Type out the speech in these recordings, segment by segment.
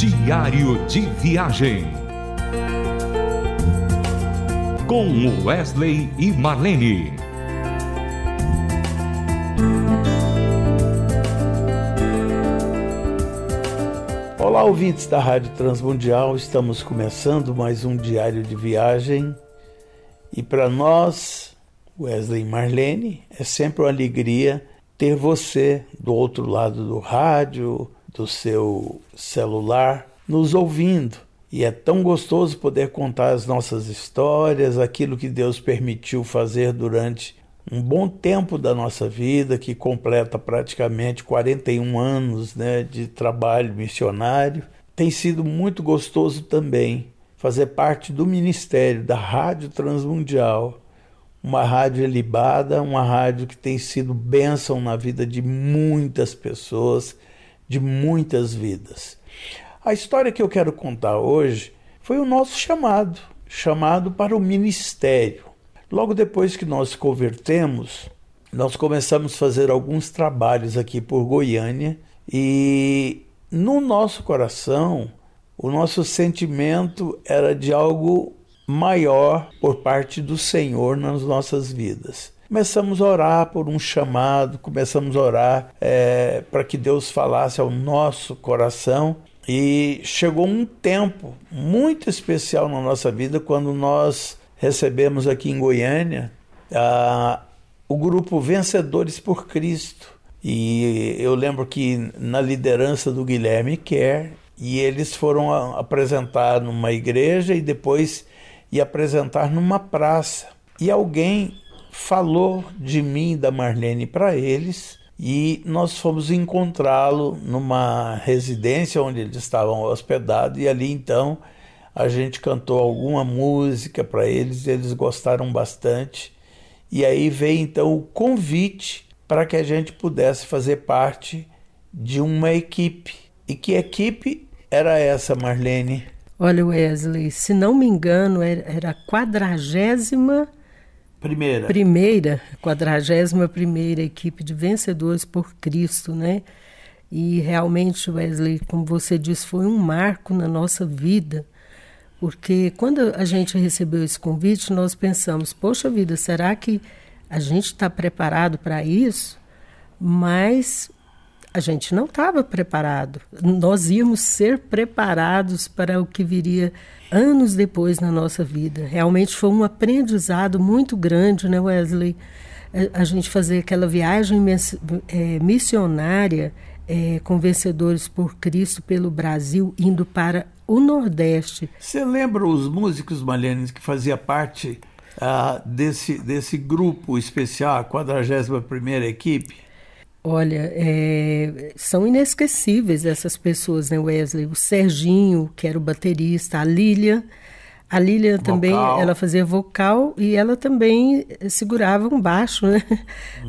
Diário de Viagem. Com Wesley e Marlene. Olá, ouvintes da Rádio Transmundial. Estamos começando mais um Diário de Viagem. E para nós, Wesley e Marlene, é sempre uma alegria ter você do outro lado do rádio, do seu celular, nos ouvindo. E é tão gostoso poder contar as nossas histórias, aquilo que Deus permitiu fazer durante um bom tempo da nossa vida, que completa praticamente 41 anos né, de trabalho missionário. Tem sido muito gostoso também fazer parte do ministério da Rádio Transmundial, uma rádio libada, uma rádio que tem sido bênção na vida de muitas pessoas, de muitas vidas. A história que eu quero contar hoje foi o nosso chamado, chamado para o ministério. Logo depois que nós convertemos, nós começamos a fazer alguns trabalhos aqui por Goiânia e no nosso coração, o nosso sentimento era de algo maior por parte do Senhor nas nossas vidas. Começamos a orar por um chamado, começamos a orar é, para que Deus falasse ao nosso coração. E chegou um tempo muito especial na nossa vida quando nós recebemos aqui em Goiânia a, o grupo Vencedores por Cristo. E eu lembro que na liderança do Guilherme Kerr, e eles foram apresentar numa igreja e depois e apresentar numa praça. E alguém falou de mim da Marlene para eles e nós fomos encontrá-lo numa residência onde eles estavam hospedados e ali então a gente cantou alguma música para eles, e eles gostaram bastante. E aí veio então o convite para que a gente pudesse fazer parte de uma equipe. E que equipe era essa, Marlene? Olha, Wesley, se não me engano, era a quadragésima primeira, primeira, quadragésima primeira equipe de vencedores por Cristo, né? E realmente, Wesley, como você disse, foi um marco na nossa vida, porque quando a gente recebeu esse convite, nós pensamos: poxa vida, será que a gente está preparado para isso? Mas a gente não estava preparado. Nós íamos ser preparados para o que viria anos depois na nossa vida. Realmente foi um aprendizado muito grande, né, Wesley? A gente fazer aquela viagem é, missionária é, com vencedores por Cristo pelo Brasil, indo para o Nordeste. Você lembra os músicos, Marlene, que fazia parte uh, desse, desse grupo especial, a 41ª equipe? Olha, é, são inesquecíveis essas pessoas, né, Wesley? O Serginho, que era o baterista, a Lília. A Lília também, ela fazia vocal e ela também segurava um baixo, né?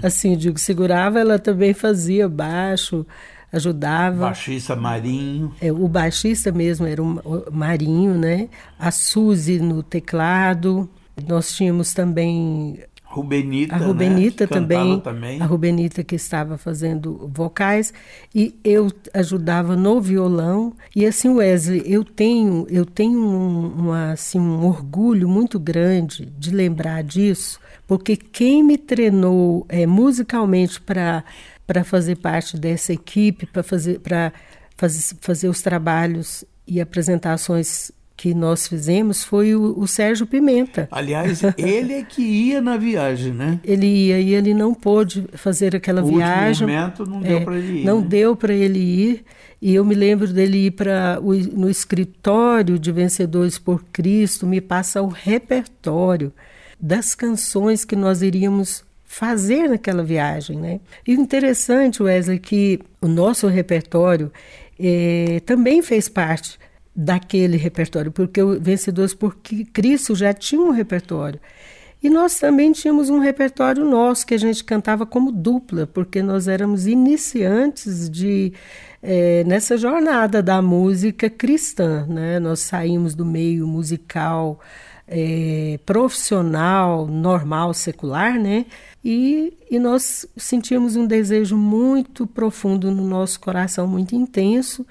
Assim, digo, segurava, ela também fazia baixo, ajudava. Baixista Marinho. É, o baixista mesmo era o Marinho, né? A Suzy no teclado. Nós tínhamos também Rubenita, a Rubenita né? também, também, a Rubenita que estava fazendo vocais. E eu ajudava no violão. E assim Wesley eu tenho eu tenho um, uma, assim um orgulho muito grande de lembrar disso porque quem me treinou é, musicalmente para para fazer parte dessa equipe para fazer para fazer, fazer os trabalhos e apresentações que nós fizemos foi o, o, Sérgio Pimenta. Aliás, ele é que ia na viagem, né? Ele ia e ele não pôde fazer aquela o viagem. momento não deu é, para ele ir. Não né? deu para ele ir. E eu me lembro dele ir para no escritório de Vencedores por Cristo, me passa o repertório das canções que nós iríamos fazer naquela viagem, né? E o interessante, Wesley, que o nosso repertório eh, também fez parte daquele repertório, porque o Vencedores por Cristo já tinha um repertório. E nós também tínhamos um repertório nosso que a gente cantava como dupla, porque nós éramos iniciantes de é, nessa jornada da música cristã, né? Nós saímos do meio musical é, profissional, normal, secular, né? E, e nós sentíamos um desejo muito profundo no nosso coração, muito intenso,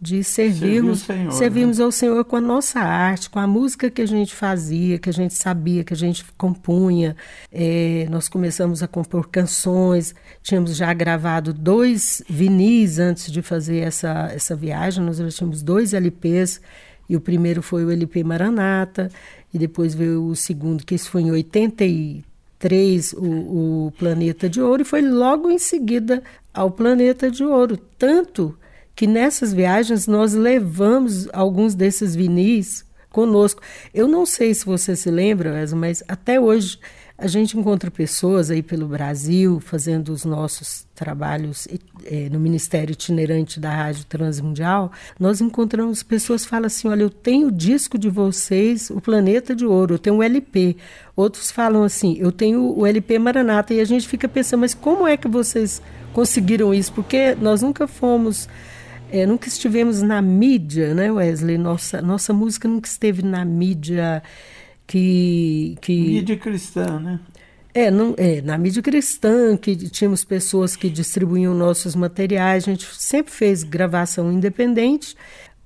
de servirmos, Senhor, servirmos né? ao Senhor com a nossa arte, com a música que a gente fazia, que a gente sabia, que a gente compunha. É, nós começamos a compor canções, tínhamos já gravado dois vinis antes de fazer essa, essa viagem, nós já tínhamos dois LPs, e o primeiro foi o LP Maranata, e depois veio o segundo, que isso foi em 83, o, o Planeta de Ouro, e foi logo em seguida ao Planeta de Ouro. Tanto que nessas viagens nós levamos alguns desses vinis conosco. Eu não sei se você se lembra, mas até hoje a gente encontra pessoas aí pelo Brasil fazendo os nossos trabalhos é, no Ministério Itinerante da Rádio Transmundial. Nós encontramos pessoas que falam assim: olha, eu tenho o disco de vocês, o Planeta de Ouro, eu tenho o LP. Outros falam assim: eu tenho o LP Maranata. E a gente fica pensando, mas como é que vocês conseguiram isso? Porque nós nunca fomos é, nunca estivemos na mídia, né, Wesley? Nossa, nossa música nunca esteve na mídia que. que... Mídia cristã, né? É, não, é, na mídia cristã, que tínhamos pessoas que distribuíam nossos materiais, a gente sempre fez gravação independente,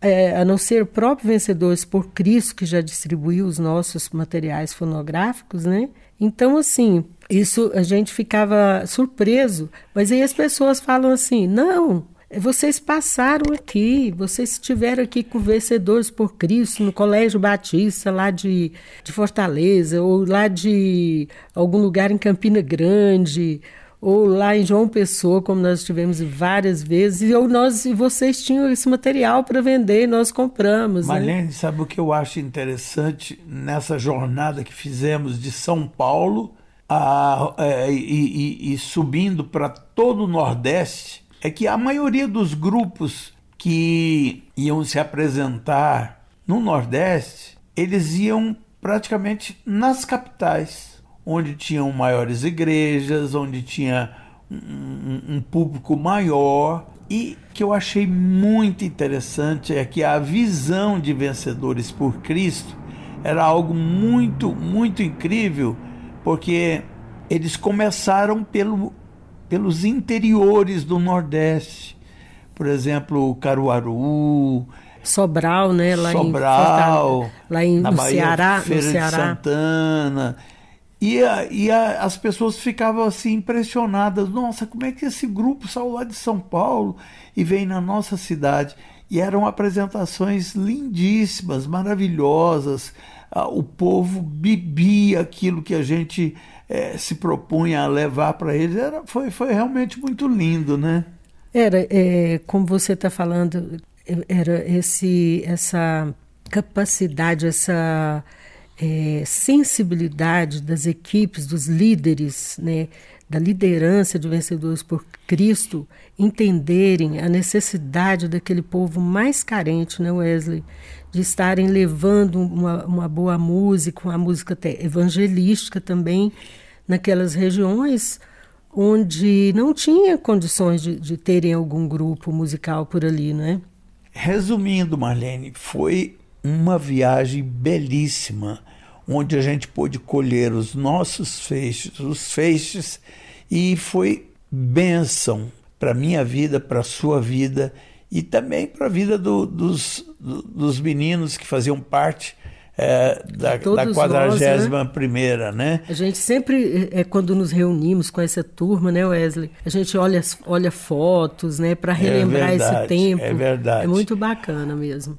é, a não ser o próprio Vencedores por Cristo, que já distribuiu os nossos materiais fonográficos, né? Então, assim, isso a gente ficava surpreso, mas aí as pessoas falam assim: não, vocês passaram aqui, vocês estiveram aqui com vencedores por Cristo no Colégio Batista, lá de, de Fortaleza, ou lá de algum lugar em Campina Grande, ou lá em João Pessoa, como nós tivemos várias vezes, ou nós e vocês tinham esse material para vender e nós compramos. Né? Marlene, né? sabe o que eu acho interessante nessa jornada que fizemos de São Paulo a, a, é, e, e, e subindo para todo o Nordeste? É que a maioria dos grupos que iam se apresentar no Nordeste, eles iam praticamente nas capitais, onde tinham maiores igrejas, onde tinha um, um público maior. E que eu achei muito interessante é que a visão de vencedores por Cristo era algo muito, muito incrível, porque eles começaram pelo pelos interiores do Nordeste. Por exemplo, Caruaru, Sobral, né? Lá Sobral, em, lá em, na no Bahia, Ceará, Feira no Ceará. de Santana. E, a, e a, as pessoas ficavam assim impressionadas. Nossa, como é que esse grupo saiu lá de São Paulo e veio na nossa cidade? E eram apresentações lindíssimas, maravilhosas. Ah, o povo bebia aquilo que a gente é, se propunha a levar para eles, era, foi, foi realmente muito lindo, né? Era, é, como você está falando, era esse, essa capacidade, essa é, sensibilidade das equipes, dos líderes, né, da liderança de vencedores por Cristo, entenderem a necessidade daquele povo mais carente, né, Wesley? De estarem levando uma, uma boa música, uma música evangelística também, naquelas regiões onde não tinha condições de, de terem algum grupo musical por ali, né? Resumindo, Marlene, foi uma viagem belíssima, onde a gente pôde colher os nossos feixes, os feixes, e foi bênção para minha vida, para a sua vida e também para a vida do, dos, dos meninos que faziam parte é, da, da 41 né? né? A gente sempre, é, quando nos reunimos com essa turma, né, Wesley? A gente olha, olha fotos, né, para relembrar é verdade, esse tempo. É verdade. É muito bacana mesmo.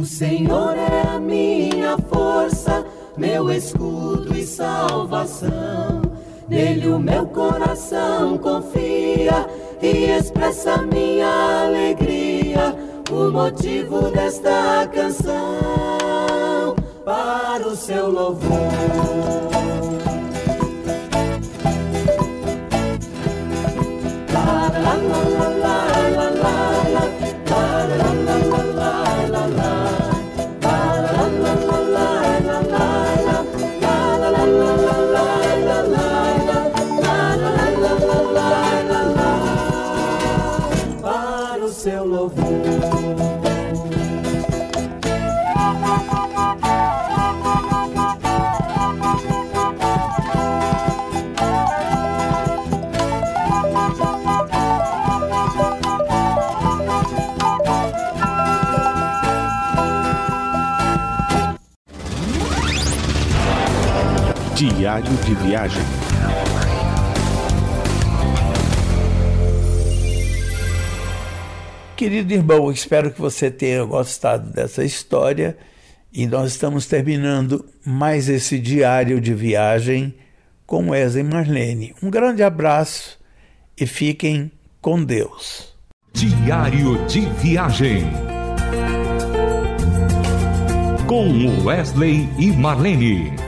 O Senhor é a minha força, meu escudo e salvação. Nele o meu coração confia e expressa minha alegria. O motivo desta canção para o seu louvor. Diário de Viagem. Querido irmão, espero que você tenha gostado dessa história e nós estamos terminando mais esse diário de viagem com Wesley Marlene. Um grande abraço e fiquem com Deus. Diário de Viagem com Wesley e Marlene